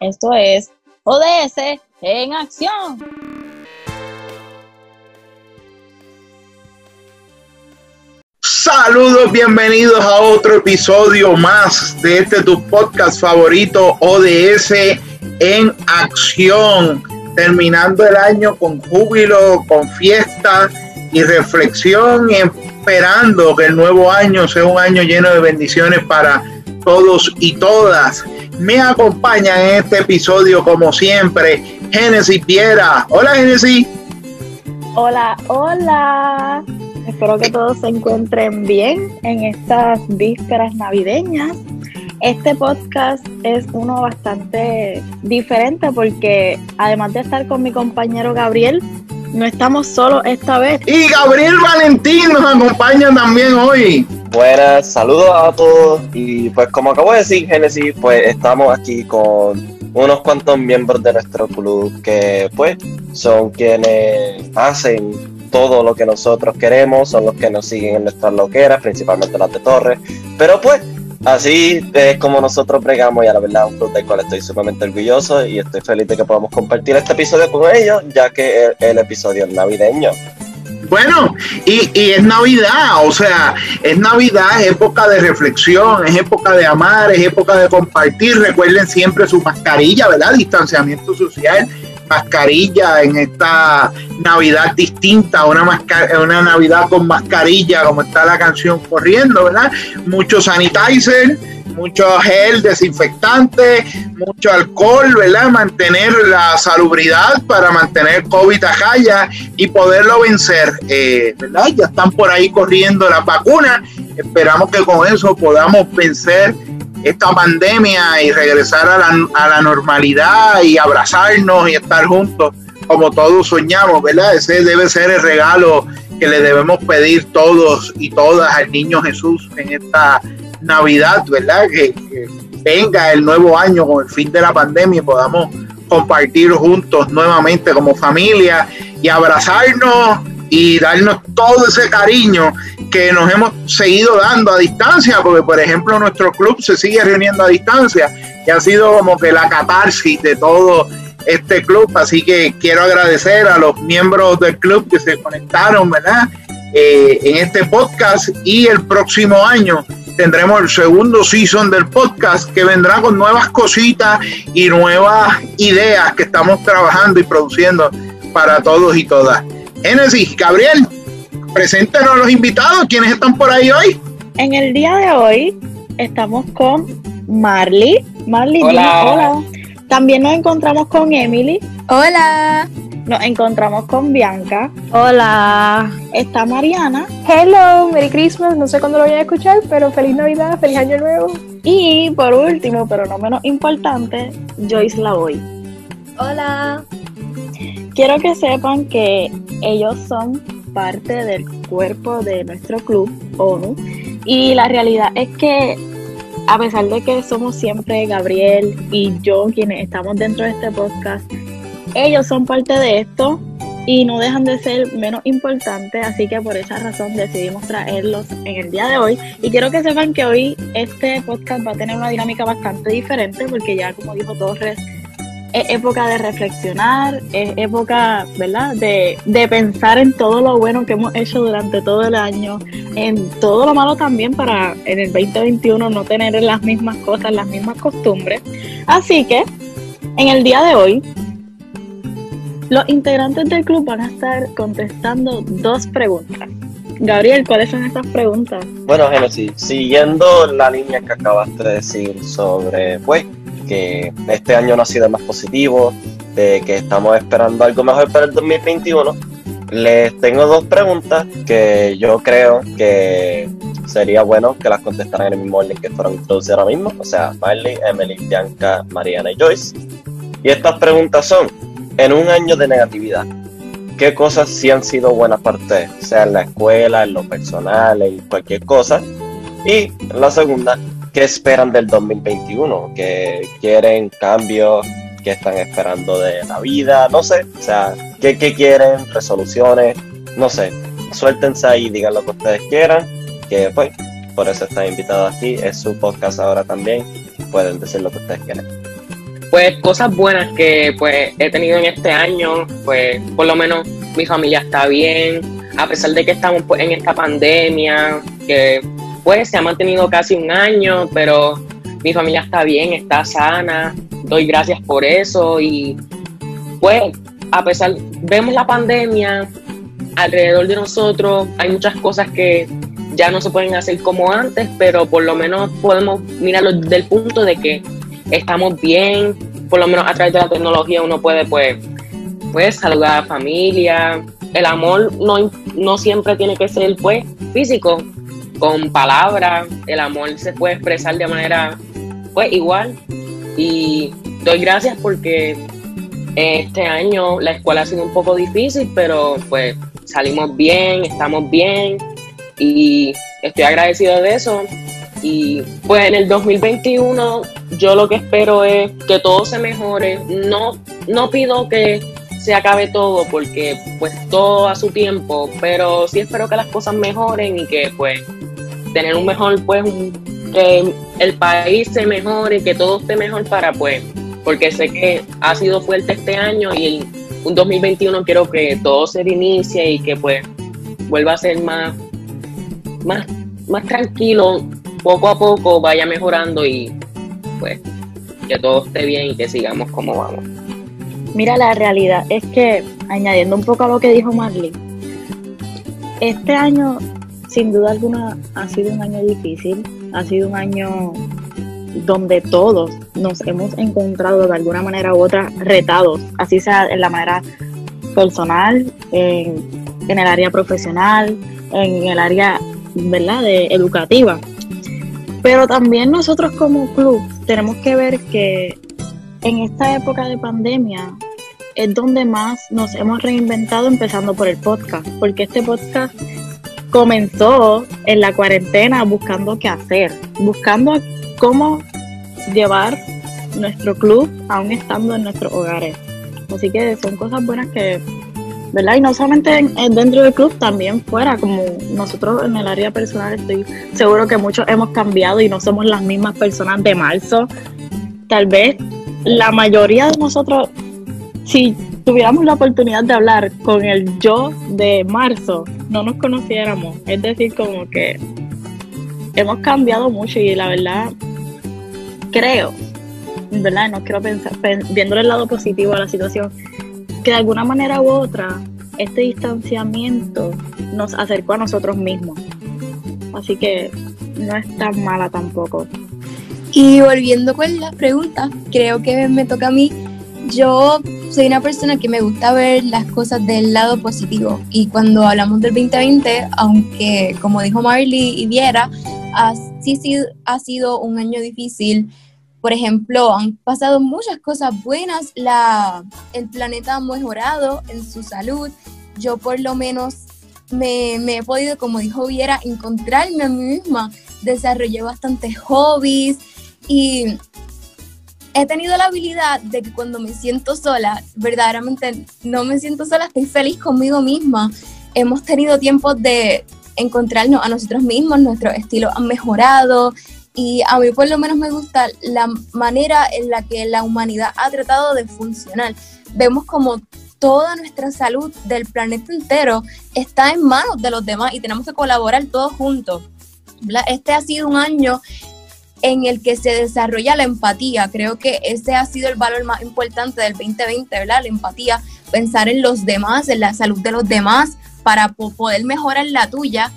Esto es ODS en acción. Saludos, bienvenidos a otro episodio más de este tu podcast favorito ODS en acción. Terminando el año con júbilo, con fiesta y reflexión esperando que el nuevo año sea un año lleno de bendiciones para todos y todas. Me acompaña en este episodio, como siempre, Génesis Piera. Hola, Génesis. Hola, hola. Espero que todos se encuentren bien en estas vísperas navideñas. Este podcast es uno bastante diferente porque además de estar con mi compañero Gabriel, no estamos solos esta vez. Y Gabriel Valentín nos acompaña también hoy. Buenas, saludos a todos. Y pues como acabo de decir, Génesis, pues estamos aquí con unos cuantos miembros de nuestro club que pues son quienes hacen todo lo que nosotros queremos, son los que nos siguen en nuestras loqueras, principalmente las de Torres. Pero pues Así es como nosotros bregamos y a la verdad un club del cual estoy sumamente orgulloso y estoy feliz de que podamos compartir este episodio con ellos, ya que el, el episodio es navideño. Bueno, y, y, es Navidad, o sea, es Navidad, es época de reflexión, es época de amar, es época de compartir. Recuerden siempre su mascarilla, ¿verdad? Distanciamiento social, mascarilla en esta Navidad distinta, una, una Navidad con mascarilla, como está la canción corriendo, ¿verdad? Mucho sanitizer, mucho gel desinfectante, mucho alcohol, ¿verdad? Mantener la salubridad para mantener COVID a raya y poderlo vencer, eh, ¿verdad? Ya están por ahí corriendo las vacunas. Esperamos que con eso podamos vencer esta pandemia y regresar a la, a la normalidad y abrazarnos y estar juntos como todos soñamos, ¿verdad? Ese debe ser el regalo que le debemos pedir todos y todas al niño Jesús en esta Navidad, ¿verdad? Que, que, venga el nuevo año con el fin de la pandemia y podamos compartir juntos nuevamente como familia y abrazarnos y darnos todo ese cariño que nos hemos seguido dando a distancia, porque por ejemplo nuestro club se sigue reuniendo a distancia y ha sido como que la catarsis de todo este club, así que quiero agradecer a los miembros del club que se conectaron, ¿verdad? Eh, en este podcast y el próximo año tendremos el segundo season del podcast que vendrá con nuevas cositas y nuevas ideas que estamos trabajando y produciendo para todos y todas. Génesis, Gabriel, preséntanos a los invitados, ¿quiénes están por ahí hoy? En el día de hoy estamos con Marley. Marley, hola. hola. También nos encontramos con Emily. Hola. Nos encontramos con Bianca. Hola. Está Mariana. Hello, Merry Christmas. No sé cuándo lo vayan a escuchar, pero feliz Navidad, feliz Año Nuevo. Y por último, pero no menos importante, Joyce Lavoy. Hola. Quiero que sepan que ellos son parte del cuerpo de nuestro club, ONU, y la realidad es que a pesar de que somos siempre Gabriel y yo quienes estamos dentro de este podcast, ellos son parte de esto y no dejan de ser menos importantes, así que por esa razón decidimos traerlos en el día de hoy. Y quiero que sepan que hoy este podcast va a tener una dinámica bastante diferente porque ya como dijo Torres, es época de reflexionar, es época, ¿verdad? De, de, pensar en todo lo bueno que hemos hecho durante todo el año, en todo lo malo también para en el 2021 no tener las mismas cosas, las mismas costumbres. Así que, en el día de hoy, los integrantes del club van a estar contestando dos preguntas. Gabriel, ¿cuáles son estas preguntas? Bueno, Genesis, siguiendo la línea que acabaste de decir sobre, pues, que este año no ha sido más positivo, de que estamos esperando algo mejor para el 2021, les tengo dos preguntas que yo creo que sería bueno que las contestaran en el mismo orden que fueron introducidas ahora mismo, o sea, Marley, Emily, Bianca, Mariana y Joyce. Y estas preguntas son, en un año de negatividad, ¿qué cosas sí han sido buenas para ustedes? Sea en la escuela, en lo personal, en cualquier cosa. Y la segunda, ¿qué esperan del 2021? ¿Qué quieren cambios? ¿Qué están esperando de la vida? No sé, o sea, ¿qué, qué quieren? ¿Resoluciones? No sé, suéltense ahí, digan lo que ustedes quieran, que pues por eso están invitados aquí, es su podcast ahora también, pueden decir lo que ustedes quieran. pues cosas buenas que pues he tenido en este año, pues por lo menos mi familia está bien, a pesar de que estamos pues, en esta pandemia, que pues se ha mantenido casi un año, pero mi familia está bien, está sana, doy gracias por eso y pues a pesar, vemos la pandemia alrededor de nosotros, hay muchas cosas que ya no se pueden hacer como antes, pero por lo menos podemos mirarlo desde el punto de que estamos bien, por lo menos a través de la tecnología uno puede pues, pues saludar a la familia, el amor no, no siempre tiene que ser pues físico, con palabras, el amor se puede expresar de manera pues igual y doy gracias porque este año la escuela ha sido un poco difícil, pero pues salimos bien, estamos bien y estoy agradecido de eso. Y pues en el 2021 yo lo que espero es que todo se mejore. No, no pido que se acabe todo porque pues todo a su tiempo, pero sí espero que las cosas mejoren y que pues tener un mejor pues que el país se mejore, que todo esté mejor para pues porque sé que ha sido fuerte este año y un 2021 quiero que todo se reinicie y que pues vuelva a ser más, más, más tranquilo, poco a poco vaya mejorando y pues que todo esté bien y que sigamos como vamos. Mira, la realidad es que, añadiendo un poco a lo que dijo Marley, este año, sin duda alguna, ha sido un año difícil, ha sido un año donde todos nos hemos encontrado de alguna manera u otra retados, así sea en la manera personal, en, el área profesional, en el área ¿verdad? De educativa. Pero también nosotros como club tenemos que ver que en esta época de pandemia es donde más nos hemos reinventado empezando por el podcast, porque este podcast comenzó en la cuarentena buscando qué hacer, buscando cómo llevar nuestro club aún estando en nuestros hogares. Así que son cosas buenas que, ¿verdad? Y no solamente dentro del club, también fuera, como nosotros en el área personal estoy seguro que muchos hemos cambiado y no somos las mismas personas de marzo. Tal vez la mayoría de nosotros, si tuviéramos la oportunidad de hablar con el yo de marzo, no nos conociéramos. Es decir, como que hemos cambiado mucho y la verdad creo, ¿verdad? No quiero pensar, viéndole el lado positivo a la situación, que de alguna manera u otra este distanciamiento nos acercó a nosotros mismos. Así que no es tan mala tampoco. Y volviendo con las preguntas, creo que me toca a mí. Yo soy una persona que me gusta ver las cosas del lado positivo. Y cuando hablamos del 2020, aunque como dijo Marley y Viera, sí, ha sido un año difícil. Por ejemplo, han pasado muchas cosas buenas, la, el planeta ha mejorado en su salud. Yo por lo menos me, me he podido, como dijo Viera, encontrarme a mí misma. Desarrollé bastantes hobbies y he tenido la habilidad de que cuando me siento sola, verdaderamente no me siento sola, estoy feliz conmigo misma. Hemos tenido tiempos de encontrarnos a nosotros mismos, nuestros estilos han mejorado y a mí por lo menos me gusta la manera en la que la humanidad ha tratado de funcionar. Vemos como toda nuestra salud del planeta entero está en manos de los demás y tenemos que colaborar todos juntos. Este ha sido un año en el que se desarrolla la empatía. Creo que ese ha sido el valor más importante del 2020, ¿verdad? La empatía, pensar en los demás, en la salud de los demás, para poder mejorar la tuya.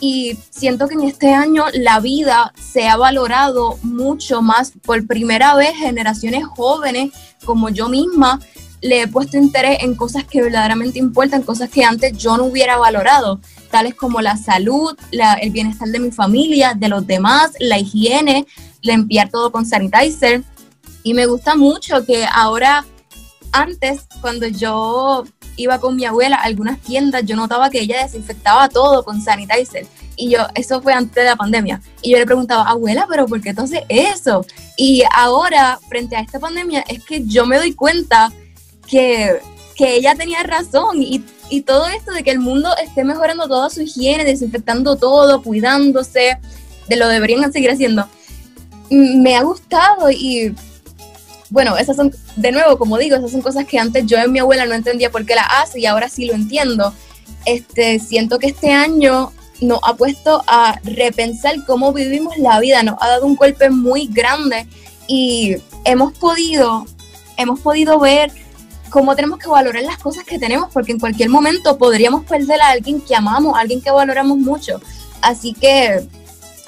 Y siento que en este año la vida se ha valorado mucho más. Por primera vez, generaciones jóvenes como yo misma le he puesto interés en cosas que verdaderamente importan, cosas que antes yo no hubiera valorado, tales como la salud, el bienestar de mi familia, de los demás, la higiene, limpiar todo con sanitizer. Y me gusta mucho que ahora, antes, cuando yo iba con mi abuela a algunas tiendas, yo notaba que ella desinfectaba todo con sanitizer. Y yo, eso fue antes de la pandemia. Y yo le preguntaba, abuela, pero ¿por qué entonces eso? Y ahora, frente a esta pandemia, es que yo me doy cuenta que, que ella tenía razón. Y, y todo esto de que el mundo esté mejorando toda su higiene, desinfectando todo, cuidándose, de lo deberían seguir haciendo. Me ha gustado y bueno, esas son, de nuevo, como digo, esas son cosas que antes yo en mi abuela no entendía por qué las hace y ahora sí lo entiendo. Este, siento que este año nos ha puesto a repensar cómo vivimos la vida, nos ha dado un golpe muy grande y hemos podido, hemos podido ver cómo tenemos que valorar las cosas que tenemos, porque en cualquier momento podríamos perder a alguien que amamos, a alguien que valoramos mucho. Así que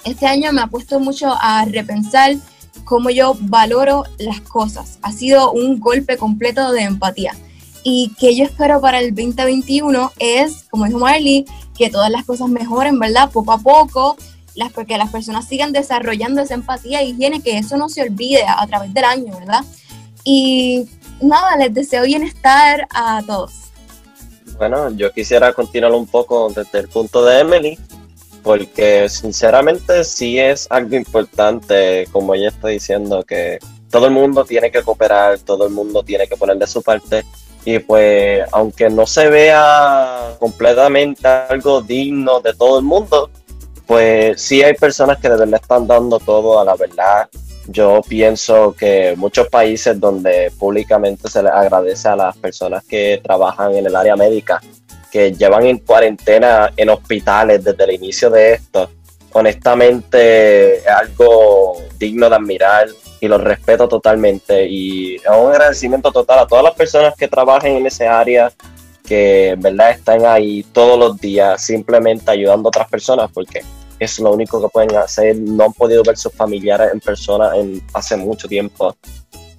este año me ha puesto mucho a repensar cómo yo valoro las cosas. Ha sido un golpe completo de empatía. Y que yo espero para el 2021 es, como dijo Marley, que todas las cosas mejoren, ¿verdad? Poco a poco, las, las personas sigan desarrollando esa empatía y higiene, que eso no se olvide a, a través del año, ¿verdad? Y nada, les deseo bienestar a todos. Bueno, yo quisiera continuar un poco desde el punto de Emily, porque sinceramente sí es algo importante, como ella está diciendo, que todo el mundo tiene que cooperar, todo el mundo tiene que poner de su parte. Y pues, aunque no se vea completamente algo digno de todo el mundo, pues sí hay personas que de verdad están dando todo a la verdad. Yo pienso que muchos países donde públicamente se les agradece a las personas que trabajan en el área médica, que llevan en cuarentena en hospitales desde el inicio de esto, honestamente es algo digno de admirar y lo respeto totalmente. Y es un agradecimiento total a todas las personas que trabajen en ese área que en verdad están ahí todos los días simplemente ayudando a otras personas porque es lo único que pueden hacer. No han podido ver sus familiares en persona en hace mucho tiempo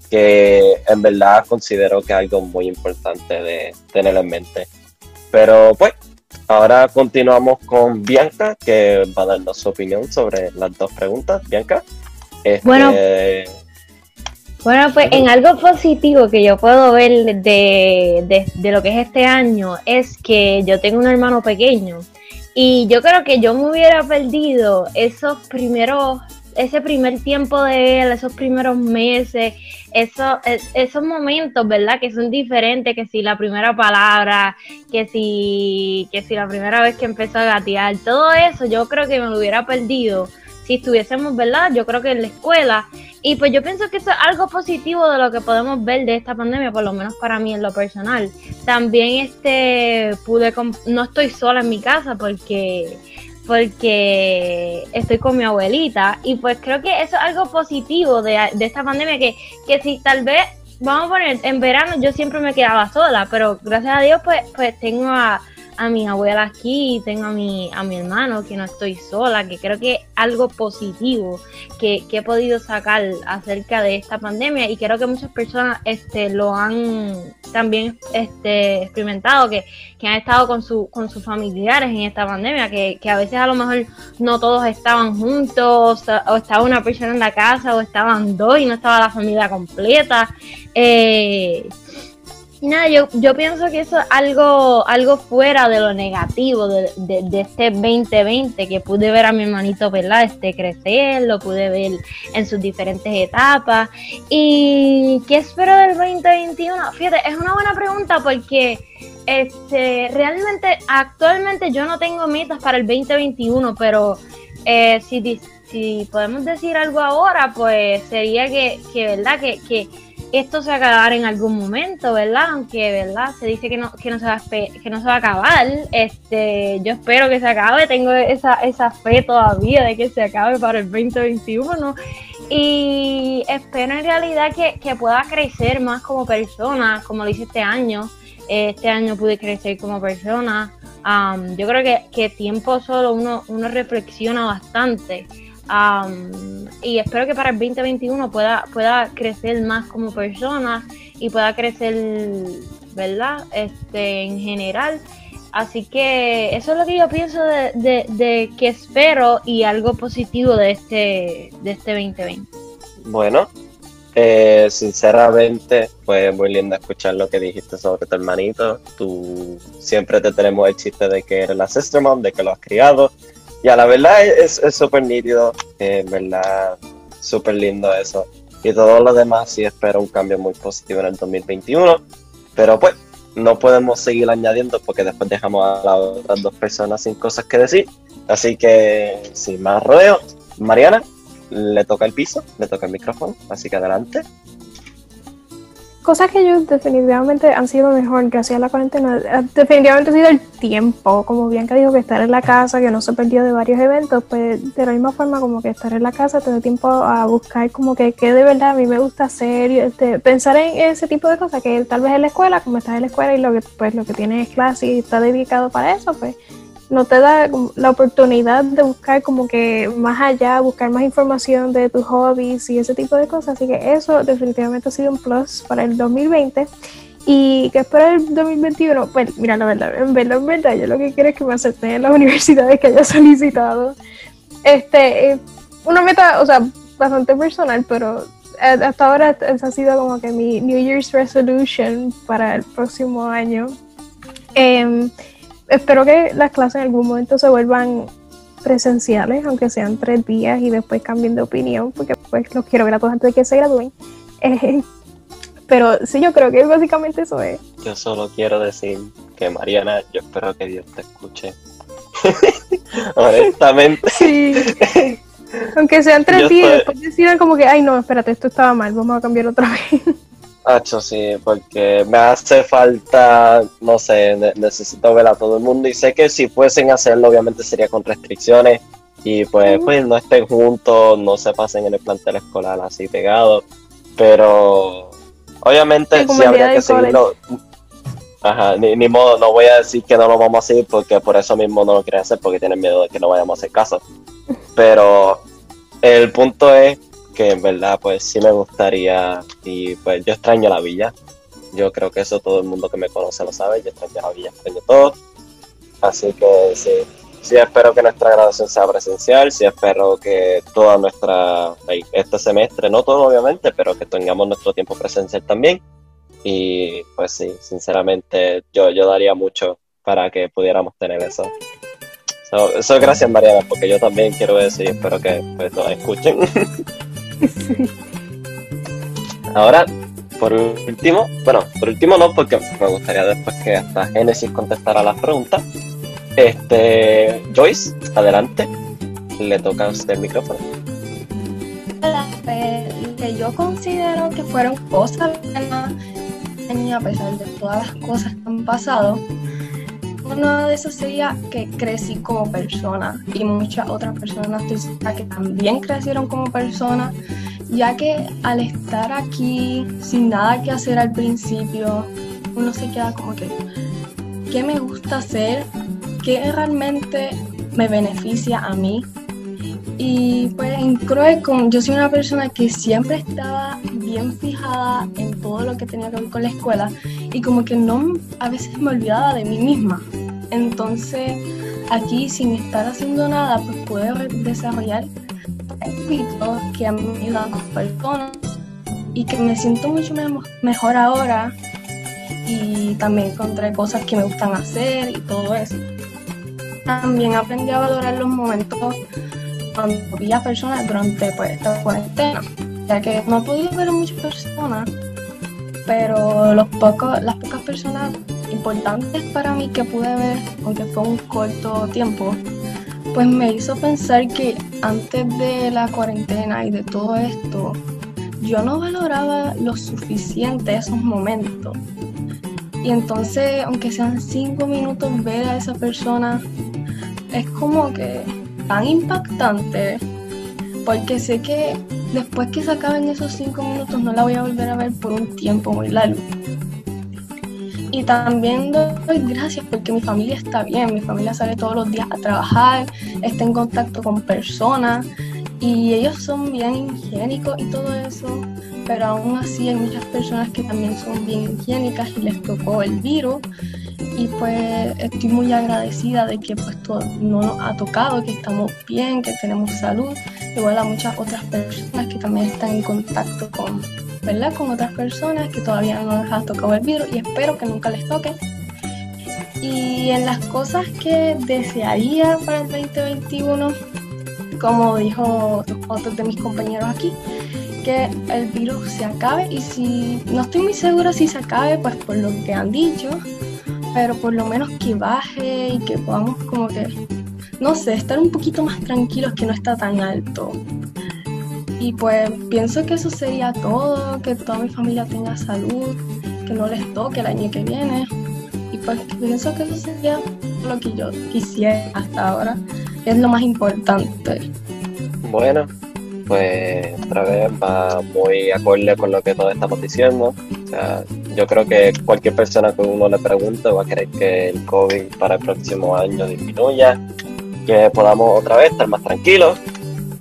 que en verdad considero que es algo muy importante de tener en mente. Pero pues ahora continuamos con Bianca que va a darnos su opinión sobre las dos preguntas. Bianca este, Bueno. Bueno, pues en algo positivo que yo puedo ver de, de- de lo que es este año es que yo tengo un hermano pequeño y yo creo que yo me hubiera perdido esos primeros, ese primer tiempo de él, esos primeros meses, esos, es- esos momentos, ¿verdad? Que son diferentes, que si la primera palabra, que si, que si la primera vez que empezó a gatear, todo eso yo creo que me lo hubiera perdido si estuviésemos, ¿verdad? Yo creo que en la escuela. Y pues yo pienso que eso es algo positivo de lo que podemos ver de esta pandemia, por lo menos para mí en lo personal. También este pude no estoy sola en mi casa porque porque estoy con mi abuelita y pues creo que eso es algo positivo de, de esta pandemia que, que si tal vez vamos a poner en verano yo siempre me quedaba sola pero gracias a Dios pues pues tengo a, a mi abuela aquí tengo a mi a mi hermano que no estoy sola que creo que algo positivo que, que he podido sacar acerca de esta pandemia y creo que muchas personas este lo han también este experimentado que, que han estado con su con sus familiares en esta pandemia que, que a veces a lo mejor no todos estaban juntos o, o estaba una persona en la casa o estaban dos y no estaba la familia completa. Eh, nada, yo, yo pienso que eso es algo, algo fuera de lo negativo de, de- este 2020, que pude ver a mi hermanito, ¿verdad? Este crecer, lo pude ver en sus diferentes etapas. ¿Y qué espero del 2021? Fíjate, es una buena pregunta porque este, realmente actualmente yo no tengo metas para el 2021, pero eh, si, si podemos decir algo ahora, pues sería que, que ¿verdad? Que esto se va a acabar en algún momento, ¿verdad? Aunque, ¿verdad? Se dice que no, que no, se, va a, que no se va a acabar. Este, yo espero que se acabe, tengo esa, esa fe todavía de que se acabe para el 2021. Y espero en realidad que, que pueda crecer más como persona, como lo hice este año. Este año pude crecer como persona. Yo creo que, que tiempo solo uno, uno reflexiona bastante. Am, y espero que para el 2021 pueda, pueda crecer más como persona y pueda crecer, ¿verdad? Este, en general. Así que eso es lo que yo pienso de, de, de que espero y algo positivo de este, de este 2020. Bueno, eh, sinceramente fue muy lindo escuchar lo que dijiste sobre tu hermanito. Tú siempre te tenemos el chiste de que eres la sister de que lo has criado. Y a la verdad es es súper nítido, eh, en verdad, súper lindo eso. Y todo lo demás sí espero un cambio muy positivo en el 2021. Pero pues, no podemos seguir añadiendo porque después dejamos a las otras dos personas sin cosas que decir. Así que, sin más rodeo, Mariana, le toca el piso, le toca el micrófono, así que adelante. Cosas que yo definitivamente han sido mejor gracias a la cuarentena, eh, definitivamente ha sido el tiempo, como bien que digo que estar en la casa, que no se perdió de varios eventos, pues de la misma forma como que estar en la casa, tener tiempo a buscar como que qué de verdad a mí me gusta hacer, este, pensar en ese tipo de cosas, que tal vez en la escuela, como estás en la escuela y lo que pues lo que tienes es clase y está dedicado para eso, pues no te da la oportunidad de buscar como que más allá, buscar más información de tus hobbies y ese tipo de cosas. Así que eso definitivamente ha sido un plus para el 2020. Y que espero el 2021, pues mira, la verdad, en verdad, en verdad, yo lo que quiero es que me acepten en las universidades que haya solicitado. Este, una meta, o sea, bastante personal, pero hasta ahora esa ha sido como que mi New Year's resolution para el próximo año. Eh, espero que las clases en algún momento se vuelvan presenciales, aunque sean tres días y después cambien de opinión, porque pues los quiero ver a todos antes de que se gradúen. Eh, pero sí, yo creo que básicamente eso es. Yo solo quiero decir que Mariana, yo espero que Dios te escuche. Honestamente. Sí. Aunque sean tres días, después decidan como que, ay no, espérate, esto estaba mal, vamos a cambiar otra vez. Hacho, sí, porque me hace falta, no sé, necesito ver a todo el mundo y sé que si fuesen a hacerlo, obviamente sería con restricciones y pues, pues no estén juntos, no se pasen en el plantel escolar así pegados, pero obviamente sí, habría que seguirlo. Ajá, ni, ni, modo, no voy a decir que no lo vamos a hacer porque por eso mismo no lo quieren hacer, porque tienen miedo de que no vayamos a hacer caso. Pero el punto es que en verdad pues sí me gustaría y pues yo extraño la villa. Yo creo que eso todo el mundo que me conoce lo sabe, yo extraño la villa, extraño todo. Así que sí, sí espero que nuestra graduación sea presencial, sí espero que toda nuestra, este semestre, no todo obviamente, pero que tengamos nuestro tiempo presencial también. Y pues sí, sinceramente yo, yo daría mucho para que pudiéramos tener eso. eso gracias Mariana, porque yo también quiero decir, espero que pues, nos escuchen. Ahora, por último, bueno, por último no, porque me gustaría después que hasta Génesis contestara las preguntas. Este, Joyce, adelante, le toca a usted el micrófono. Pues, que yo considero que fueron cosas buenas, a pesar de todas las cosas que han pasado, uno de esos sería que crecí como persona y muchas otras personas que también crecieron como personas, ya que al estar aquí sin nada que hacer al principio, uno se queda como que, ¿qué me gusta hacer? ¿Qué realmente me beneficia a mí? Y pues en como yo soy una persona que siempre estaba bien fijada en todo lo que tenía que ver con la escuela y como que no a veces me olvidaba de mí misma. Entonces, aquí sin estar haciendo nada, pues pude desarrollar hábitos que han ayudado a personas y que me siento mucho mejor ahora y también encontré cosas que me gustan hacer y todo eso. También aprendí a valorar los momentos cuando vi a personas durante pues, esta cuarentena, ya que no he podido ver a muchas personas, pero los pocos, las pocas personas importantes para mí que pude ver, aunque fue un corto tiempo, pues me hizo pensar que antes de la cuarentena y de todo esto, yo no valoraba lo suficiente esos momentos. Y entonces, aunque sean cinco minutos ver a esa persona, es como que tan impactante, porque sé que después que se acaben esos cinco minutos no la voy a volver a ver por un tiempo muy largo. Y también doy gracias porque mi familia está bien, mi familia sale todos los días a trabajar, está en contacto con personas y ellos son bien higiénicos y todo eso, pero aún así hay muchas personas que también son bien higiénicas y les tocó el virus. Y pues estoy muy agradecida de que pues todo no nos ha tocado, que estamos bien, que tenemos salud, igual a muchas otras personas que también están en contacto con ¿verdad? Con otras personas que todavía no les ha tocado el virus y espero que nunca les toque. Y en las cosas que desearía para el 2021, como dijo otros de mis compañeros aquí, que el virus se acabe y si no estoy muy segura si se acabe, pues por lo que han dicho, pero por lo menos que baje y que podamos como que, no sé, estar un poquito más tranquilos que no está tan alto Y pues pienso que eso sería todo, que toda mi familia tenga salud, que no les toque el año que viene. Y pues pienso que eso sería lo que yo quisiera hasta ahora. Es lo más importante. Bueno, pues otra vez va muy acorde con lo que todos estamos diciendo. O sea, yo creo que cualquier persona que uno le pregunte va a querer que el COVID para el próximo año disminuya, que podamos otra vez estar más tranquilos.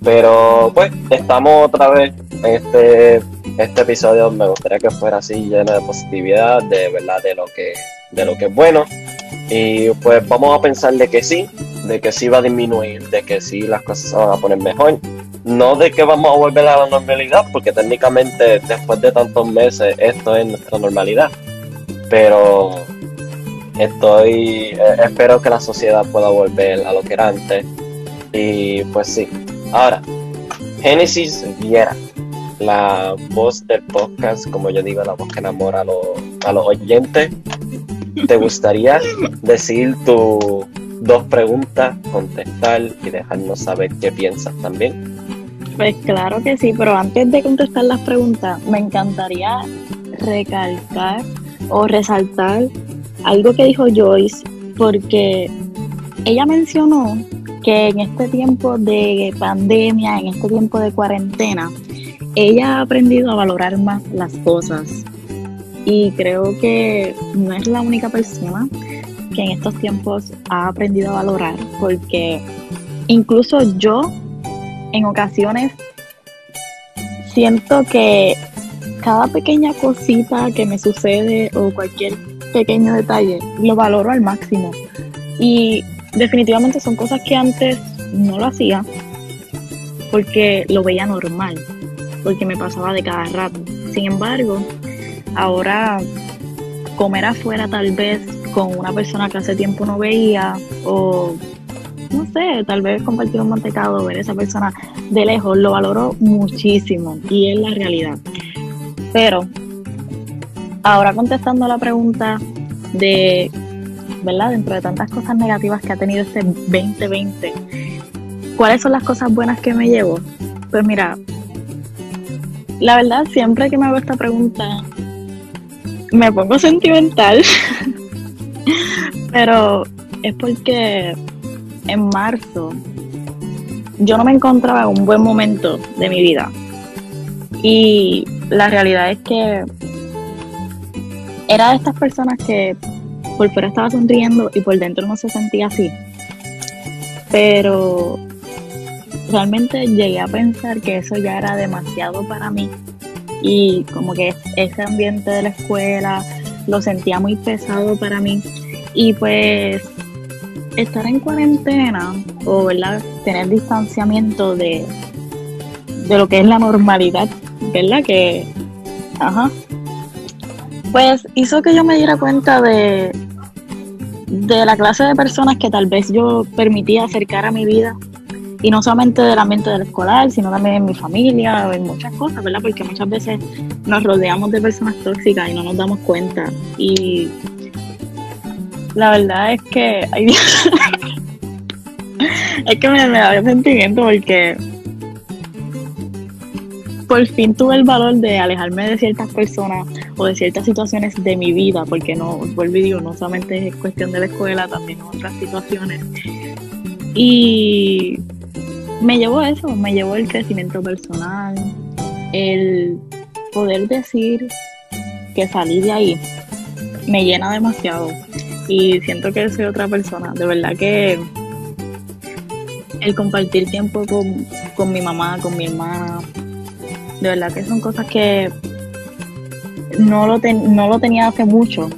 Pero pues estamos otra vez en este, este episodio. Me gustaría que fuera así lleno de positividad, de verdad, de lo que, de lo que es bueno. Y pues vamos a pensar de que sí, de que sí va a disminuir, de que sí las cosas se van a poner mejor. No de que vamos a volver a la normalidad, porque técnicamente después de tantos meses esto es nuestra normalidad. Pero estoy, eh, espero que la sociedad pueda volver a lo que era antes. Y pues sí. Ahora, Génesis Viera, la voz del podcast, como yo digo, la voz que enamora a, los, a los oyentes. ¿Te gustaría decir tus dos preguntas, contestar y dejarnos saber qué piensas también? Pues claro que sí, pero antes de contestar las preguntas, me encantaría recalcar o resaltar algo que dijo Joyce, porque ella mencionó que en este tiempo de pandemia, en este tiempo de cuarentena, ella ha aprendido a valorar más las cosas. Y creo que no es la única persona que en estos tiempos ha aprendido a valorar, porque incluso yo en ocasiones siento que cada pequeña cosita que me sucede o cualquier pequeño detalle lo valoro al máximo. Y definitivamente son cosas que antes no lo hacía porque lo veía normal, porque me pasaba de cada rato. Sin embargo, ahora comer afuera tal vez con una persona que hace tiempo no veía o no sé, tal vez compartir un mantecado, ver a esa persona de lejos, lo valoro muchísimo y es la realidad. Pero ahora contestando la pregunta de, ¿verdad? Dentro de tantas cosas negativas que ha tenido este 2020, ¿cuáles son las cosas buenas que me llevo? Pues mira, la verdad, siempre que me hago esta pregunta, me pongo sentimental, pero es porque en marzo yo no me encontraba en un buen momento de mi vida. Y la realidad es que era de estas personas que por fuera estaba sonriendo y por dentro no se sentía así. Pero realmente llegué a pensar que eso ya era demasiado para mí. Y como que ese ambiente de la escuela lo sentía muy pesado para mí. Y pues estar en cuarentena o ¿verdad? tener distanciamiento de, de lo que es la normalidad, ¿verdad? Que, ajá. Pues hizo que yo me diera cuenta de, de la clase de personas que tal vez yo permitía acercar a mi vida. Y no solamente del ambiente del escolar, sino también en mi familia, en muchas cosas, ¿verdad? Porque muchas veces nos rodeamos de personas tóxicas y no nos damos cuenta. Y la verdad es que es que me, me da sentimiento porque por fin tuve el valor de alejarme de ciertas personas o de ciertas situaciones de mi vida, porque no, vuelvo y digo, no solamente es cuestión de la escuela, también otras situaciones. Y me llevó eso, me llevó el crecimiento personal, el poder decir que salí de ahí, me llena demasiado y siento que soy otra persona. De verdad que el compartir tiempo con, mi mamá, con mi hermana, de verdad que son cosas que no lo, no lo tenía hace mucho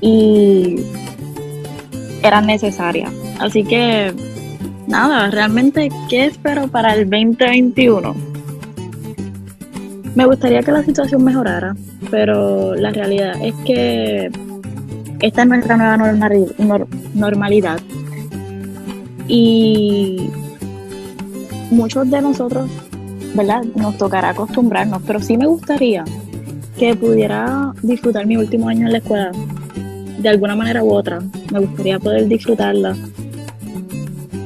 y eran necesarias. Así que nada, realmente, ¿qué espero para el 2021? Me gustaría que la situación mejorara, pero la realidad es que esta es nuestra nueva normalidad. Y muchos de nosotros, ¿verdad? Nos tocará acostumbrarnos, pero sí me gustaría que pudiera disfrutar mi último año en la escuela de alguna manera u otra. Me gustaría poder disfrutarla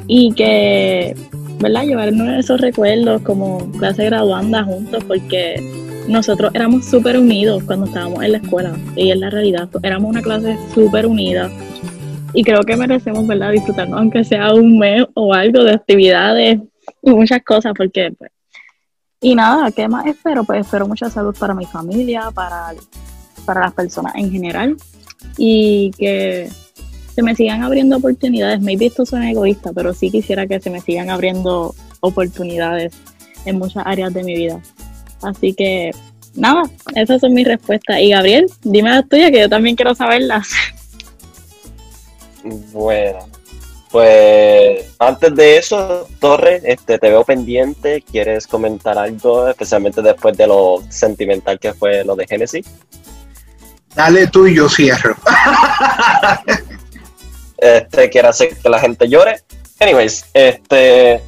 y que ¿verdad? Llevarnos esos recuerdos como clase graduanda juntos porque nosotros éramos súper unidos cuando estábamos en la escuela y en la realidad éramos una clase súper unida y creo que merecemos, ¿verdad? Disfrutarnos aunque sea un mes o algo de actividades y muchas cosas porque pues y nada, ¿qué más espero? Pues espero mucha salud para mi familia, para, para las personas en general y que se me sigan abriendo oportunidades. Maybe esto suena egoísta, pero sí quisiera que se me sigan abriendo oportunidades en muchas áreas de mi vida. Así que nada, esas son mis respuestas. Y Gabriel, dime las tuyas que yo también quiero saberlas. Bueno, pues antes de eso, Torre, este, te veo pendiente. ¿Quieres comentar algo, especialmente después de lo sentimental que fue lo de Genesis? Dale tú y yo cierro. este, quiere hacer que la gente llore. Anyways, este,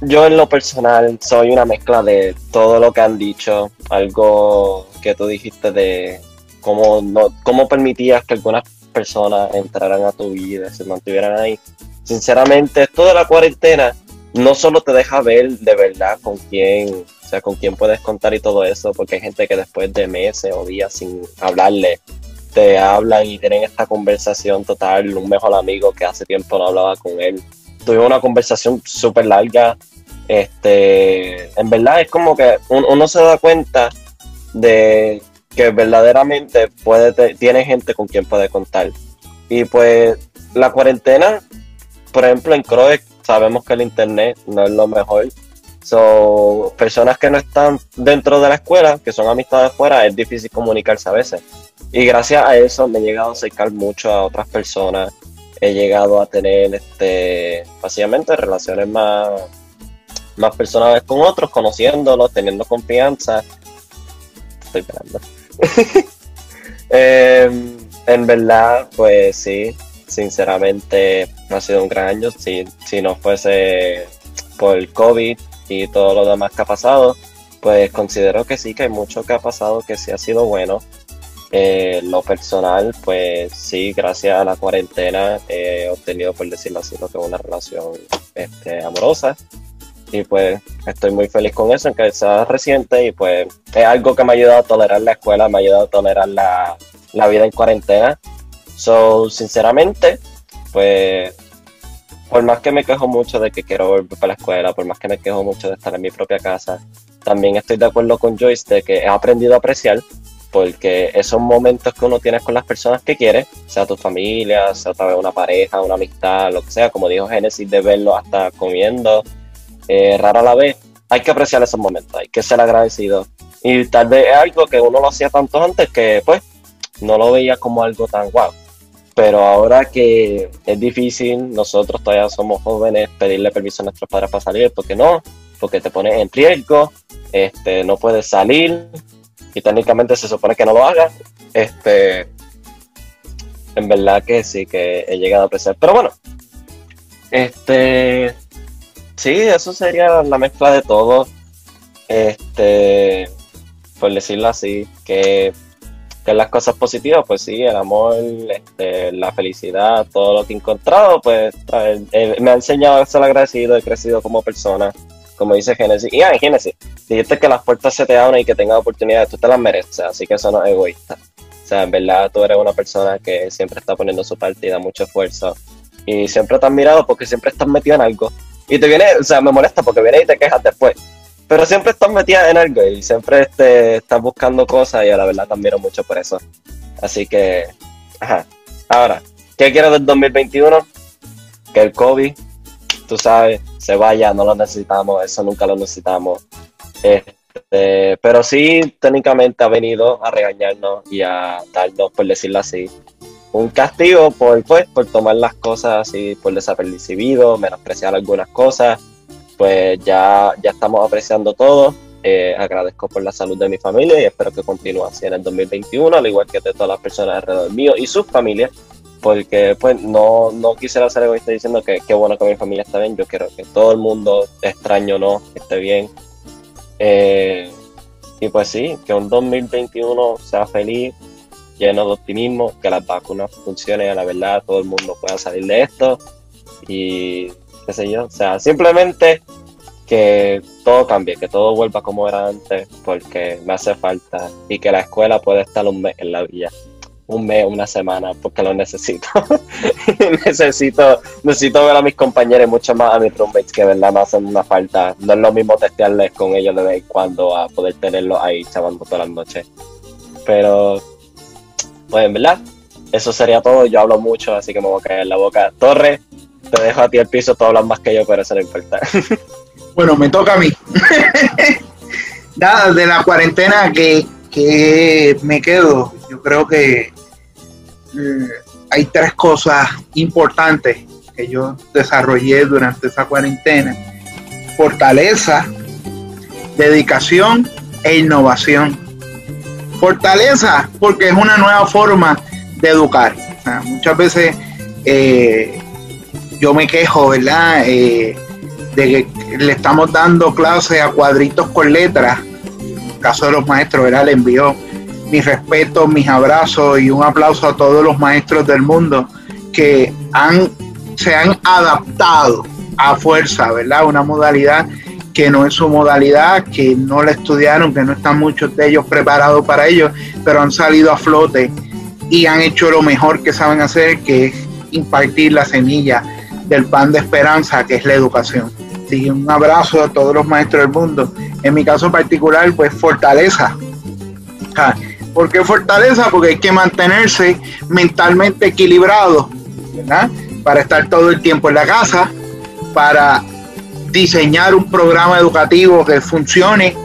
yo en lo personal soy una mezcla de todo lo que han dicho, algo que tú dijiste de cómo, no, cómo permitías que algunas personas entraran a tu vida, se mantuvieran ahí. Sinceramente, esto de la cuarentena no solo te deja ver de verdad con quién, o sea, con quién puedes contar y todo eso, porque hay gente que después de meses o días sin hablarle, te hablan y tienen esta conversación total, un mejor amigo que hace tiempo no hablaba con él. Tuvimos una conversación súper larga. Este, en verdad es como que uno se da cuenta de que verdaderamente puede tiene gente con quien puede contar. Y pues la cuarentena, por ejemplo, en Croix sabemos que el internet no es lo mejor. Son personas que no están dentro de la escuela, que son amistades fuera, es difícil comunicarse a veces. Y gracias a eso me he llegado a acercar mucho a otras personas. He llegado a tener, este, básicamente, relaciones más, más personales con otros, conociéndolos, teniendo confianza. Estoy esperando. Em, en verdad, pues sí, sinceramente ha sido un gran año. Si, si no fuese por el COVID y todo lo demás que ha pasado, pues considero que sí, que hay mucho que ha pasado que sí ha sido bueno. Eh, lo personal, pues sí, gracias a la cuarentena he obtenido, por decirlo así, lo que es una relación este, amorosa. Y pues estoy muy feliz con eso, aunque sea reciente. Y pues es algo que me ha ayudado a tolerar la escuela, me ha ayudado a tolerar la, la vida en cuarentena. So, sinceramente, pues por más que me quejo mucho de que quiero volver para la escuela, por más que me quejo mucho de estar en mi propia casa, también estoy de acuerdo con Joyce de que he aprendido a apreciar porque esos momentos que uno tiene con las personas que quiere, sea tu familia, sea otra vez una pareja, una amistad, lo que sea, como dijo Génesis, de verlo hasta comiendo, eh, rara la vez, hay que apreciar esos momentos, hay que ser agradecido. Y tal vez es algo que uno lo hacía tanto antes que pues no lo veía como algo tan guau. Pero ahora que es difícil, nosotros todavía somos jóvenes, pedirle permiso a nuestros padres para salir, porque no, porque te pones en riesgo, este, no puedes salir, y técnicamente se supone que no lo haga. Este, en verdad que sí, que he llegado a apreciar. Pero bueno, este, sí, eso sería la mezcla de todo. Este, por decirlo así, que, que las cosas positivas, pues sí, el amor, este, la felicidad, todo lo que he encontrado, pues me ha enseñado a ser agradecido, he crecido como persona como dice Génesis. Y ah, Génesis, dijiste que las puertas se te abren y que tengas oportunidades, tú te las mereces, así que eso no es egoísta. O sea, en verdad tú eres una persona que siempre está poniendo su parte y da mucho esfuerzo. Y siempre te has mirado porque siempre estás metido en algo. Y te viene, o sea, me molesta porque viene y te quejas después. Pero siempre estás metida en algo y siempre este, estás buscando cosas y a la verdad te admiro mucho por eso. Así que, ajá. Ahora, ¿qué quiero del 2021? Que el COVID, tú sabes, se vaya, no lo necesitamos, eso nunca lo necesitamos. Este, pero sí, técnicamente ha venido a regañarnos y a darnos, por decirlo así, un castigo por, pues, por tomar las cosas así, por desapercibido, menospreciar algunas cosas. Pues ya, ya estamos apreciando todo. Eh, agradezco por la salud de mi familia y espero que continúe así en el 2021, al igual que de todas las personas alrededor mío y sus familias porque pues no, no quisiera ser egoísta diciendo que qué bueno que mi familia está bien, yo quiero que todo el mundo, extraño no, esté bien. Eh, y pues sí, que un 2021 sea feliz, lleno de optimismo, que las vacunas funcionen a la verdad, todo el mundo pueda salir de esto y qué sé yo, o sea, simplemente que todo cambie, que todo vuelva como era antes, porque me hace falta y que la escuela puede estar un mes en la villa, un mes, una semana, porque lo necesito. necesito, necesito ver a mis compañeros mucho más a mis roommates que verdad me hacen una falta. No es lo mismo testearles con ellos de vez en cuando a poder tenerlos ahí chavando todas las noches. Pero, pues en verdad, eso sería todo. Yo hablo mucho, así que me voy a caer en la boca. Torre, te dejo a ti el piso, tú hablas más que yo, pero eso no importa. Bueno, me toca a mí. Nada, de la cuarentena que, que me quedo, yo creo que eh, hay tres cosas importantes que yo desarrollé durante esa cuarentena. Fortaleza, dedicación e innovación. Fortaleza, porque es una nueva forma de educar. muchas veces eh, yo me quejo, ¿verdad? Eh, de que le estamos dando clases a cuadritos con letras. En el caso de los maestros, ¿verdad? Le envío mis respetos, mis abrazos y un aplauso a todos los maestros del mundo que han, se han adaptado a fuerza, ¿verdad? Una modalidad que no es su modalidad, que no la estudiaron, que no están muchos de ellos preparados para ello, pero han salido a flote y han hecho lo mejor que saben hacer, que es impartir la semilla del pan de esperanza, que es la educación. Así un abrazo a todos los maestros del mundo. En mi caso particular, pues fortaleza. ¿Por qué fortaleza? Porque hay que mantenerse mentalmente equilibrado, ¿verdad? Para estar todo el tiempo en la casa, para diseñar un programa educativo que funcione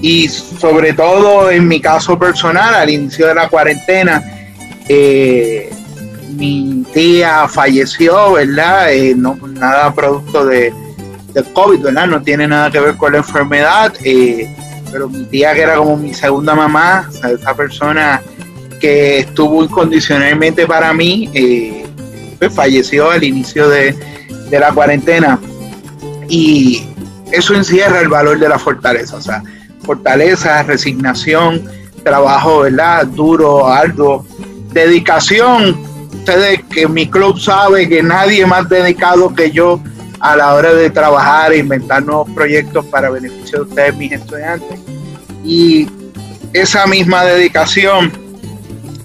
y sobre todo en mi caso personal, al inicio de la cuarentena, eh, mi tía falleció, ¿verdad? Eh, no nada producto de, COVID, ¿verdad? No tiene nada que ver con la enfermedad, eh, pero mi tía que era como mi segunda mamá, esa persona que estuvo incondicionalmente para mí, eh, pues falleció al inicio de, de la cuarentena y eso encierra el valor de la fortaleza, o sea, fortaleza, resignación, trabajo, ¿verdad? Duro, arduo, dedicación, ustedes que mi club sabe que nadie más dedicado que yo a la hora de trabajar e inventar nuevos proyectos para beneficio de ustedes, mis estudiantes. Y esa misma dedicación,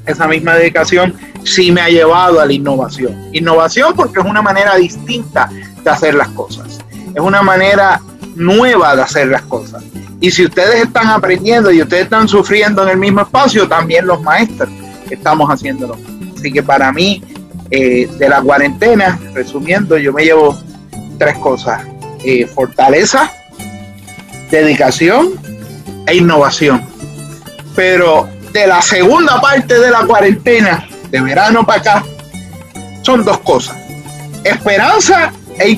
esa misma dedicación sí me ha llevado a la innovación. Innovación porque es una manera distinta de hacer las cosas. Es una manera nueva de hacer las cosas. Y si ustedes están aprendiendo y ustedes están sufriendo en el mismo espacio, también los maestros estamos haciéndolo. Así que para mí, eh, de la cuarentena, resumiendo, yo me llevo tres cosas. Eh, fortaleza, dedicación e innovación. Pero de la segunda parte de la cuarentena, de verano para acá, son dos cosas. Esperanza e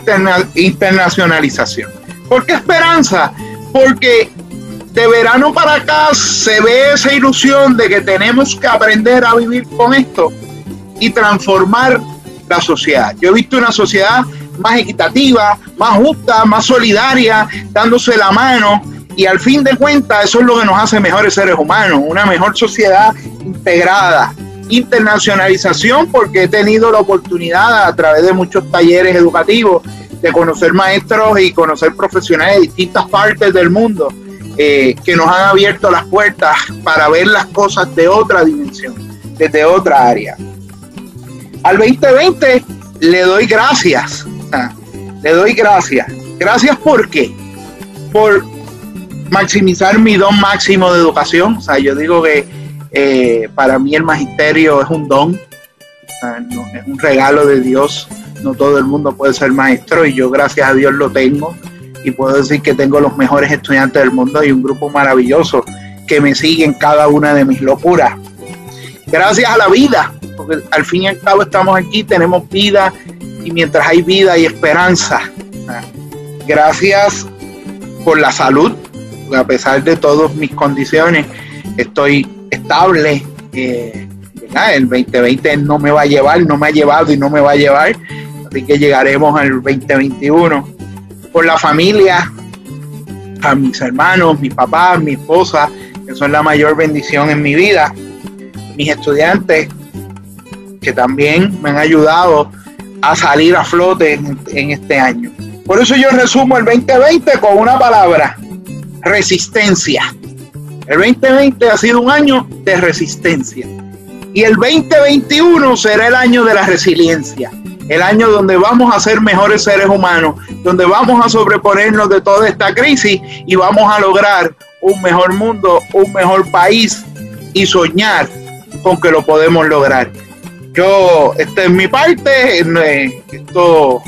internacionalización. ¿Por qué esperanza? Porque de verano para acá se ve esa ilusión de que tenemos que aprender a vivir con esto y transformar la sociedad. Yo he visto una sociedad más equitativa, más justa, más solidaria, dándose la mano. Y al fin de cuentas, eso es lo que nos hace mejores seres humanos, una mejor sociedad integrada. Internacionalización, porque he tenido la oportunidad a través de muchos talleres educativos de conocer maestros y conocer profesionales de distintas partes del mundo eh, que nos han abierto las puertas para ver las cosas de otra dimensión, desde otra área. Al 2020 le doy gracias le doy gracias. Gracias por qué? Por maximizar mi don máximo de educación. O sea, yo digo que eh, para mí el magisterio es un don, es un regalo de Dios. No todo el mundo puede ser maestro y yo gracias a Dios lo tengo y puedo decir que tengo los mejores estudiantes del mundo y un grupo maravilloso que me siguen cada una de mis locuras. Gracias a la vida, porque al fin y al cabo estamos aquí, tenemos vida y mientras hay vida y esperanza. Gracias por la salud, a pesar de todas mis condiciones, estoy estable. El 2020 no me va a llevar, no me ha llevado y no me va a llevar, así que llegaremos al 2021. Por la familia, a mis hermanos, mis papás, mi esposa, que son la mayor bendición en mi vida, mis estudiantes, que también me han ayudado a salir a flote en, este año. Por eso yo resumo el 2020 con una palabra, resistencia. El 2020 ha sido un año de resistencia. Y el 2021 será el año de la resiliencia. El año donde vamos a ser mejores seres humanos, donde vamos a sobreponernos de toda esta crisis y vamos a lograr un mejor mundo, un mejor país y soñar con que lo podemos lograr. Yo, esta es mi parte, esto,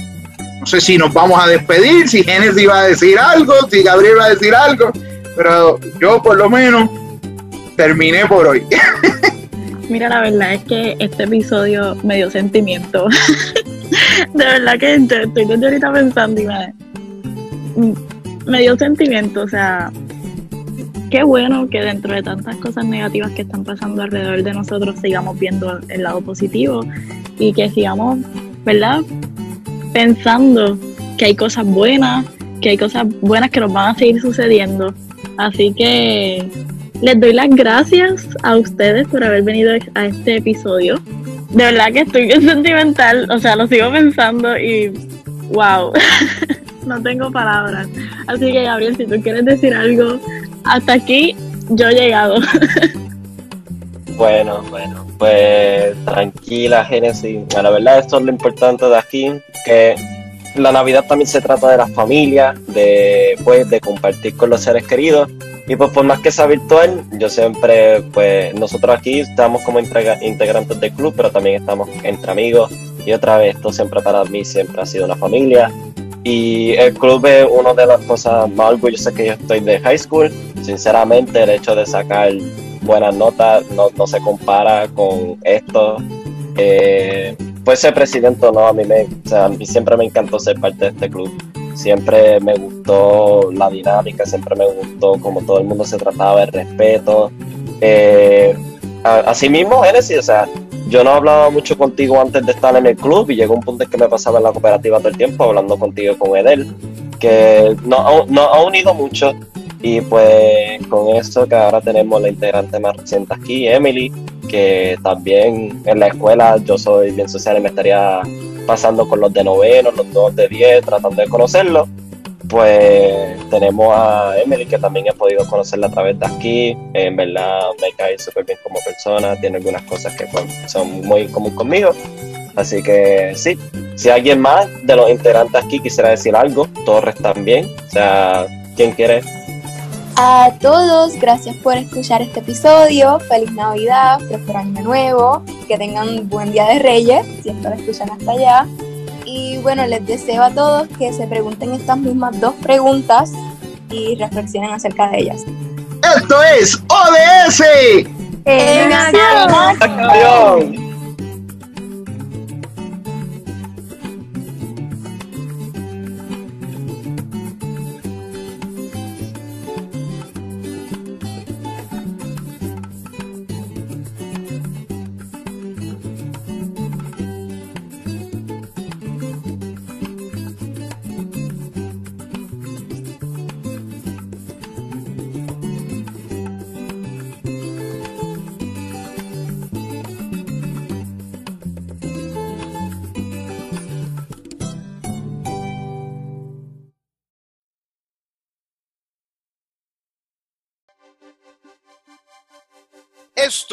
no sé si nos vamos a despedir, si Genesis va a decir algo, si Gabriel va a decir algo, pero yo por lo menos terminé por hoy. Mira, la verdad es que este episodio me dio sentimiento. de verdad que estoy desde ahorita pensando y me, me dio sentimiento, o sea, qué bueno que dentro de tantas cosas negativas que están pasando alrededor de nosotros sigamos viendo el lado positivo y que sigamos, ¿verdad? Pensando que hay cosas buenas, que hay cosas buenas que nos van a seguir sucediendo. Así que les doy las gracias a ustedes por haber venido a este episodio. De verdad que estoy bien sentimental, o sea, lo sigo pensando y wow, no tengo palabras. Así que Gabriel, si tú quieres decir algo hasta aquí yo he llegado. Bueno, bueno, pues tranquila, Génesis. La verdad, esto es lo importante de aquí, que la Navidad también se trata de la familia, de, pues, de compartir con los seres queridos. Y pues por más que sea virtual, yo siempre, pues nosotros aquí estamos como integrantes del club, pero también estamos entre amigos. Y otra vez, esto siempre para mí siempre ha sido una familia. Y el club es una de las cosas más orgullosas que yo estoy de high school. Sinceramente, el hecho de sacar buenas notas no, no se compara con esto. Eh, pues ser presidente no, a mí, me, o sea, a mí siempre me encantó ser parte de este club. Siempre me gustó la dinámica, siempre me gustó como todo el mundo se trataba, el respeto. Eh, así mismo, Genesis, o sea, yo no hablaba mucho contigo antes de estar en el club y llegó un punto en que me pasaba en la cooperativa todo el tiempo hablando contigo con Edel, que nos no ha unido mucho. Y pues con eso que ahora tenemos la integrante más reciente aquí, Emily, que también en la escuela yo soy bien social y me estaría pasando con los de noveno, los dos de diez, tratando de conocerlos pues tenemos a Emily, que también he podido conocerla a través de aquí. En verdad me cae súper bien como persona, tiene algunas cosas que pues, son muy común conmigo. Así que sí, si alguien más de los integrantes aquí quisiera decir algo, Torres también. O sea, ¿quién quiere? A todos, gracias por escuchar este episodio. Feliz Navidad, próspero año nuevo. Que tengan un buen día de Reyes, si esto lo escuchan hasta allá. Y bueno, les deseo a todos que se pregunten estas mismas dos preguntas y reflexionen acerca de ellas. Esto es ODS. En acción.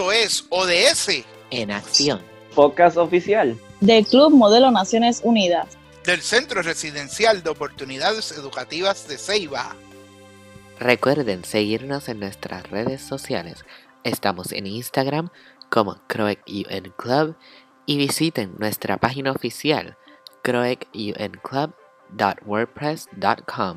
Esto es ODS. En acción. Podcast oficial. Del Club Modelo Naciones Unidas. Del Centro Residencial de Oportunidades Educativas de Ceiba. Recuerden seguirnos en nuestras redes sociales. Estamos en Instagram como Croec UN Club y visiten nuestra página oficial croecunclub.wordpress.com.